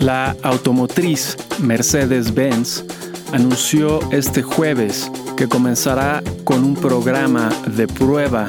La automotriz Mercedes-Benz anunció este jueves que comenzará con un programa de prueba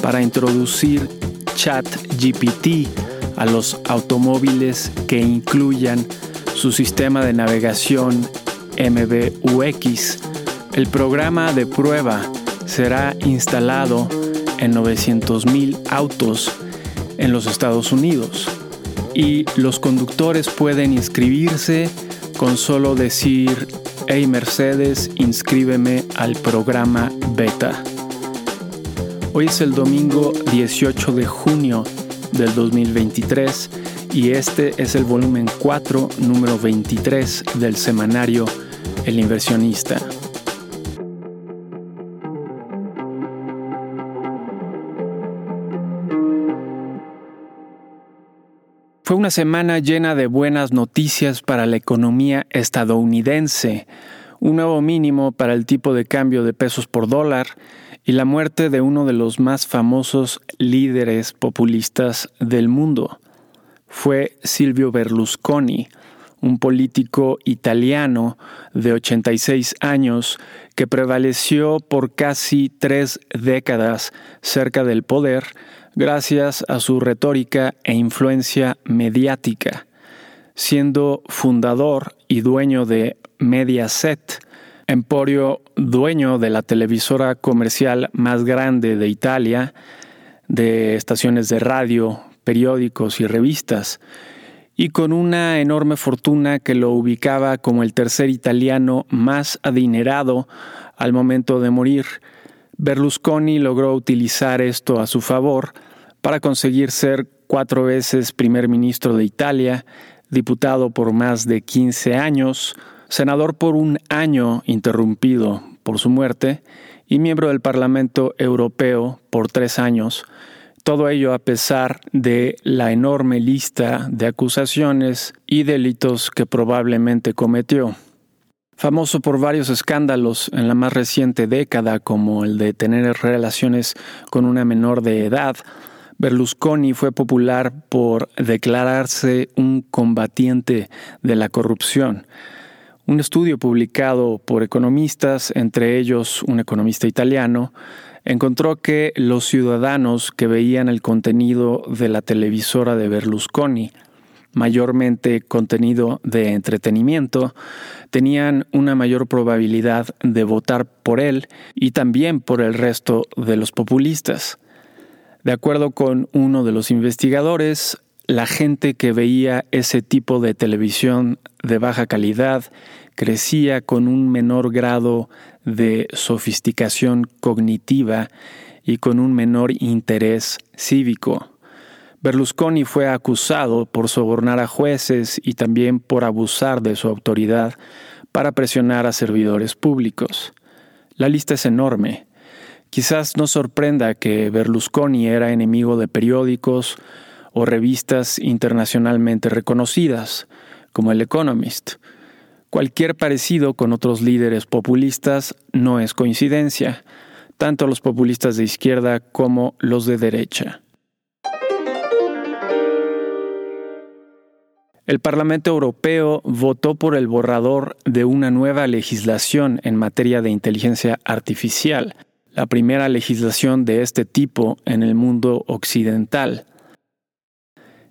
para introducir ChatGPT a los automóviles que incluyan su sistema de navegación MBUX. El programa de prueba será instalado en 900.000 autos en los Estados Unidos y los conductores pueden inscribirse con solo decir, hey Mercedes, inscríbeme al programa beta. Hoy es el domingo 18 de junio del 2023 y este es el volumen 4, número 23 del semanario El inversionista. Fue una semana llena de buenas noticias para la economía estadounidense, un nuevo mínimo para el tipo de cambio de pesos por dólar y la muerte de uno de los más famosos líderes populistas del mundo. Fue Silvio Berlusconi, un político italiano de 86 años que prevaleció por casi tres décadas cerca del poder gracias a su retórica e influencia mediática, siendo fundador y dueño de Mediaset, emporio dueño de la televisora comercial más grande de Italia, de estaciones de radio, periódicos y revistas, y con una enorme fortuna que lo ubicaba como el tercer italiano más adinerado al momento de morir. Berlusconi logró utilizar esto a su favor para conseguir ser cuatro veces primer ministro de Italia, diputado por más de 15 años, senador por un año interrumpido por su muerte y miembro del Parlamento Europeo por tres años, todo ello a pesar de la enorme lista de acusaciones y delitos que probablemente cometió. Famoso por varios escándalos en la más reciente década, como el de tener relaciones con una menor de edad, Berlusconi fue popular por declararse un combatiente de la corrupción. Un estudio publicado por economistas, entre ellos un economista italiano, encontró que los ciudadanos que veían el contenido de la televisora de Berlusconi, mayormente contenido de entretenimiento, tenían una mayor probabilidad de votar por él y también por el resto de los populistas. De acuerdo con uno de los investigadores, la gente que veía ese tipo de televisión de baja calidad crecía con un menor grado de sofisticación cognitiva y con un menor interés cívico. Berlusconi fue acusado por sobornar a jueces y también por abusar de su autoridad para presionar a servidores públicos. La lista es enorme. Quizás no sorprenda que Berlusconi era enemigo de periódicos o revistas internacionalmente reconocidas, como El Economist. Cualquier parecido con otros líderes populistas no es coincidencia, tanto los populistas de izquierda como los de derecha. El Parlamento Europeo votó por el borrador de una nueva legislación en materia de inteligencia artificial, la primera legislación de este tipo en el mundo occidental.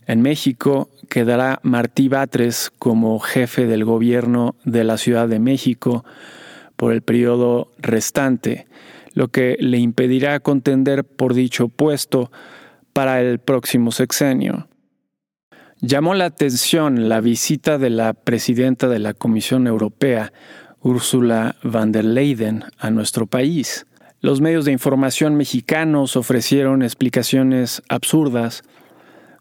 En México quedará Martí Batres como jefe del gobierno de la Ciudad de México por el periodo restante, lo que le impedirá contender por dicho puesto para el próximo sexenio. Llamó la atención la visita de la presidenta de la Comisión Europea, Ursula von der Leyen, a nuestro país. Los medios de información mexicanos ofrecieron explicaciones absurdas,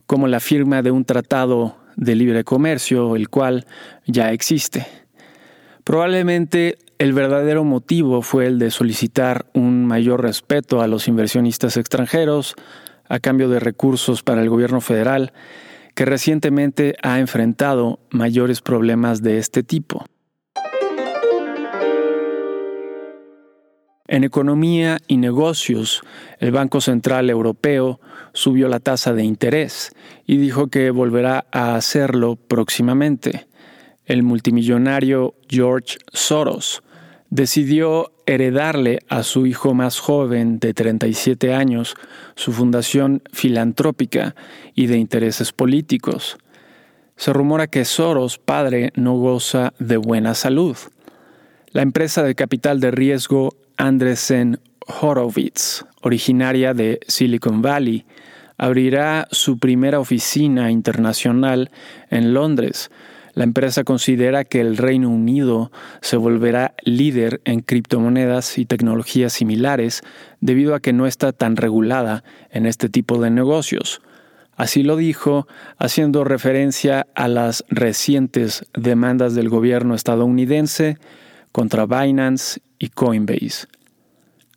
como la firma de un tratado de libre comercio, el cual ya existe. Probablemente el verdadero motivo fue el de solicitar un mayor respeto a los inversionistas extranjeros a cambio de recursos para el gobierno federal, que recientemente ha enfrentado mayores problemas de este tipo. En economía y negocios, el Banco Central Europeo subió la tasa de interés y dijo que volverá a hacerlo próximamente. El multimillonario George Soros decidió heredarle a su hijo más joven de 37 años su fundación filantrópica y de intereses políticos. Se rumora que Soros, padre, no goza de buena salud. La empresa de capital de riesgo Andresen Horowitz, originaria de Silicon Valley, abrirá su primera oficina internacional en Londres. La empresa considera que el Reino Unido se volverá líder en criptomonedas y tecnologías similares debido a que no está tan regulada en este tipo de negocios. Así lo dijo, haciendo referencia a las recientes demandas del gobierno estadounidense contra Binance y Coinbase.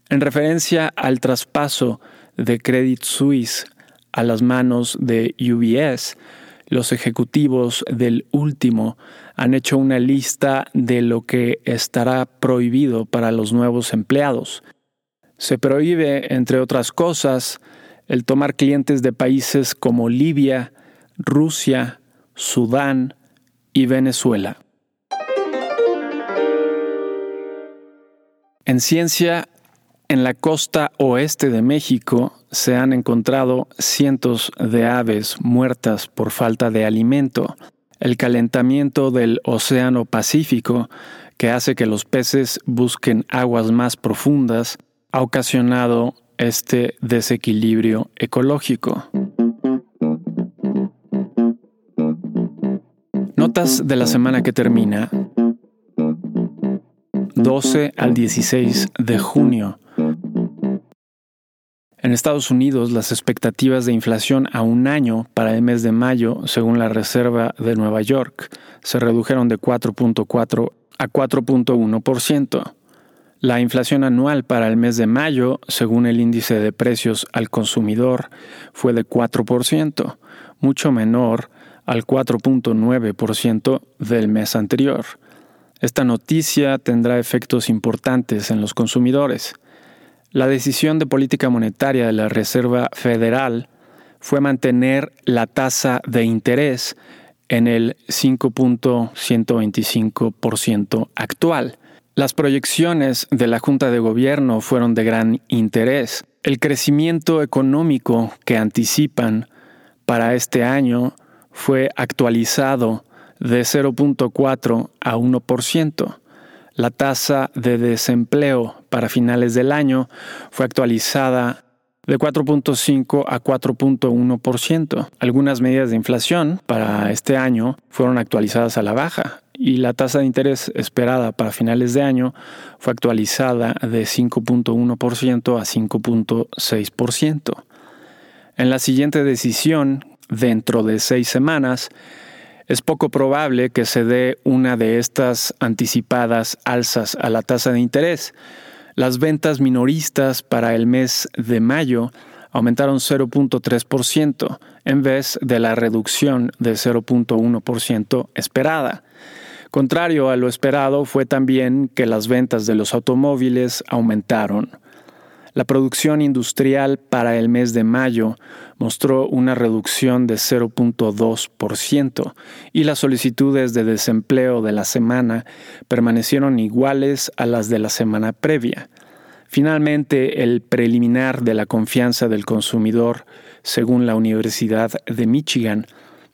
En referencia al traspaso de Credit Suisse a las manos de UBS, los ejecutivos del último han hecho una lista de lo que estará prohibido para los nuevos empleados. Se prohíbe, entre otras cosas, el tomar clientes de países como Libia, Rusia, Sudán y Venezuela. En ciencia, en la costa oeste de México se han encontrado cientos de aves muertas por falta de alimento. El calentamiento del Océano Pacífico, que hace que los peces busquen aguas más profundas, ha ocasionado este desequilibrio ecológico. Notas de la semana que termina. 12 al 16 de junio en Estados Unidos, las expectativas de inflación a un año para el mes de mayo, según la Reserva de Nueva York, se redujeron de 4.4 a 4.1%. La inflación anual para el mes de mayo, según el índice de precios al consumidor, fue de 4%, mucho menor al 4.9% del mes anterior. Esta noticia tendrá efectos importantes en los consumidores. La decisión de política monetaria de la Reserva Federal fue mantener la tasa de interés en el 5.125% actual. Las proyecciones de la Junta de Gobierno fueron de gran interés. El crecimiento económico que anticipan para este año fue actualizado de 0.4 a 1%. La tasa de desempleo para finales del año fue actualizada de 4.5 a 4.1%. Algunas medidas de inflación para este año fueron actualizadas a la baja y la tasa de interés esperada para finales de año fue actualizada de 5.1% a 5.6%. En la siguiente decisión, dentro de seis semanas, es poco probable que se dé una de estas anticipadas alzas a la tasa de interés. Las ventas minoristas para el mes de mayo aumentaron 0.3% en vez de la reducción de 0.1% esperada. Contrario a lo esperado fue también que las ventas de los automóviles aumentaron. La producción industrial para el mes de mayo mostró una reducción de 0.2% y las solicitudes de desempleo de la semana permanecieron iguales a las de la semana previa. Finalmente, el preliminar de la confianza del consumidor, según la Universidad de Michigan,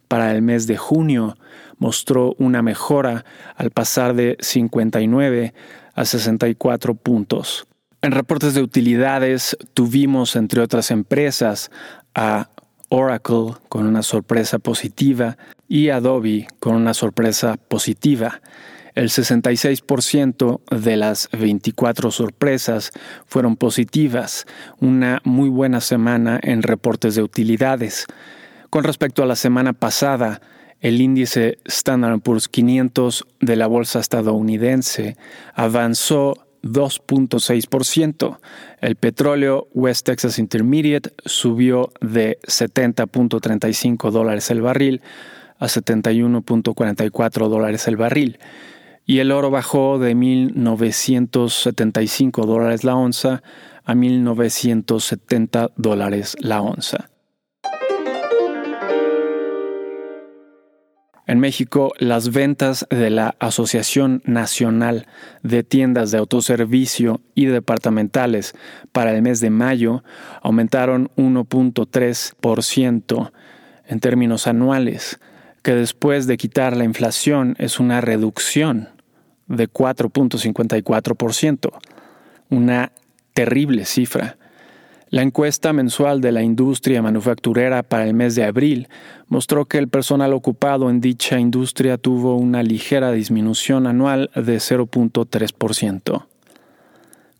para el mes de junio mostró una mejora al pasar de 59 a 64 puntos. En reportes de utilidades tuvimos, entre otras empresas, a Oracle con una sorpresa positiva y Adobe con una sorpresa positiva. El 66% de las 24 sorpresas fueron positivas, una muy buena semana en reportes de utilidades. Con respecto a la semana pasada, el índice Standard Poor's 500 de la bolsa estadounidense avanzó 2.6%. El petróleo West Texas Intermediate subió de 70.35 dólares el barril a 71.44 dólares el barril. y el oro bajó de 1.975 dólares la onza a 1.970 dólares la onza. En México, las ventas de la Asociación Nacional de Tiendas de Autoservicio y Departamentales para el mes de mayo aumentaron 1.3% en términos anuales, que después de quitar la inflación es una reducción de 4.54%, una terrible cifra. La encuesta mensual de la industria manufacturera para el mes de abril mostró que el personal ocupado en dicha industria tuvo una ligera disminución anual de 0.3%.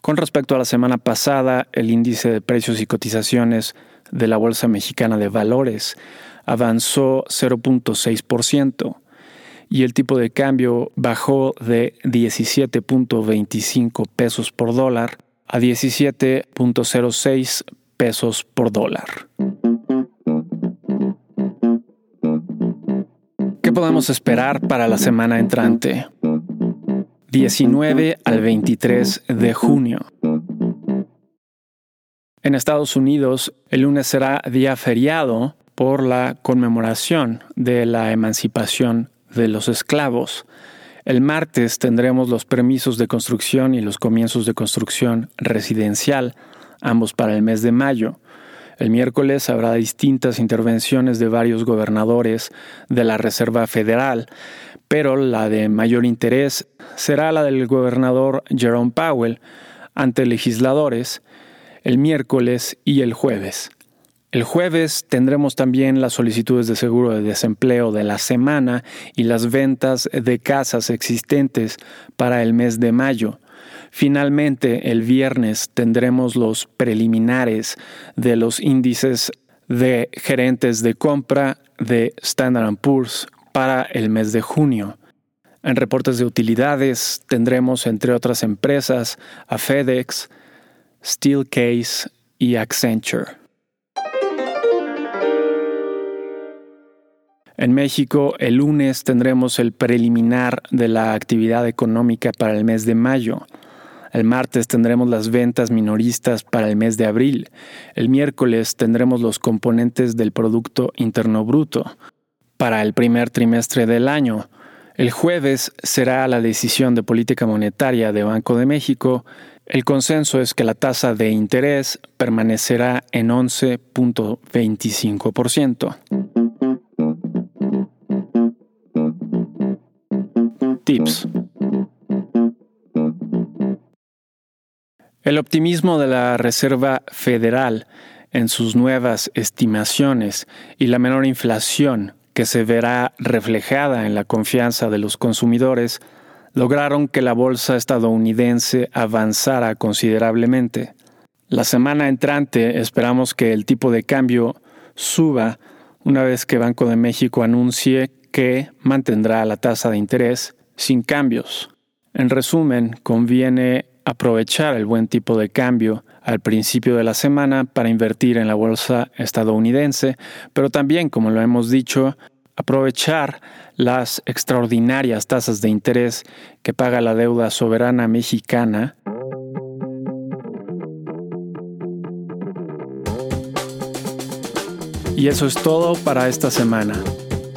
Con respecto a la semana pasada, el índice de precios y cotizaciones de la Bolsa Mexicana de Valores avanzó 0.6% y el tipo de cambio bajó de 17.25 pesos por dólar a 17.06 pesos por dólar. ¿Qué podemos esperar para la semana entrante? 19 al 23 de junio. En Estados Unidos, el lunes será día feriado por la conmemoración de la emancipación de los esclavos. El martes tendremos los permisos de construcción y los comienzos de construcción residencial, ambos para el mes de mayo. El miércoles habrá distintas intervenciones de varios gobernadores de la Reserva Federal, pero la de mayor interés será la del gobernador Jerome Powell ante legisladores el miércoles y el jueves. El jueves tendremos también las solicitudes de seguro de desempleo de la semana y las ventas de casas existentes para el mes de mayo. Finalmente, el viernes tendremos los preliminares de los índices de gerentes de compra de Standard Poor's para el mes de junio. En reportes de utilidades tendremos, entre otras empresas, a FedEx, Steelcase y Accenture. En México, el lunes tendremos el preliminar de la actividad económica para el mes de mayo. El martes tendremos las ventas minoristas para el mes de abril. El miércoles tendremos los componentes del Producto Interno Bruto para el primer trimestre del año. El jueves será la decisión de política monetaria de Banco de México. El consenso es que la tasa de interés permanecerá en 11.25%. Tips. El optimismo de la Reserva Federal en sus nuevas estimaciones y la menor inflación que se verá reflejada en la confianza de los consumidores lograron que la bolsa estadounidense avanzara considerablemente. La semana entrante esperamos que el tipo de cambio suba una vez que Banco de México anuncie que mantendrá la tasa de interés sin cambios. En resumen, conviene aprovechar el buen tipo de cambio al principio de la semana para invertir en la bolsa estadounidense, pero también, como lo hemos dicho, aprovechar las extraordinarias tasas de interés que paga la deuda soberana mexicana Y eso es todo para esta semana.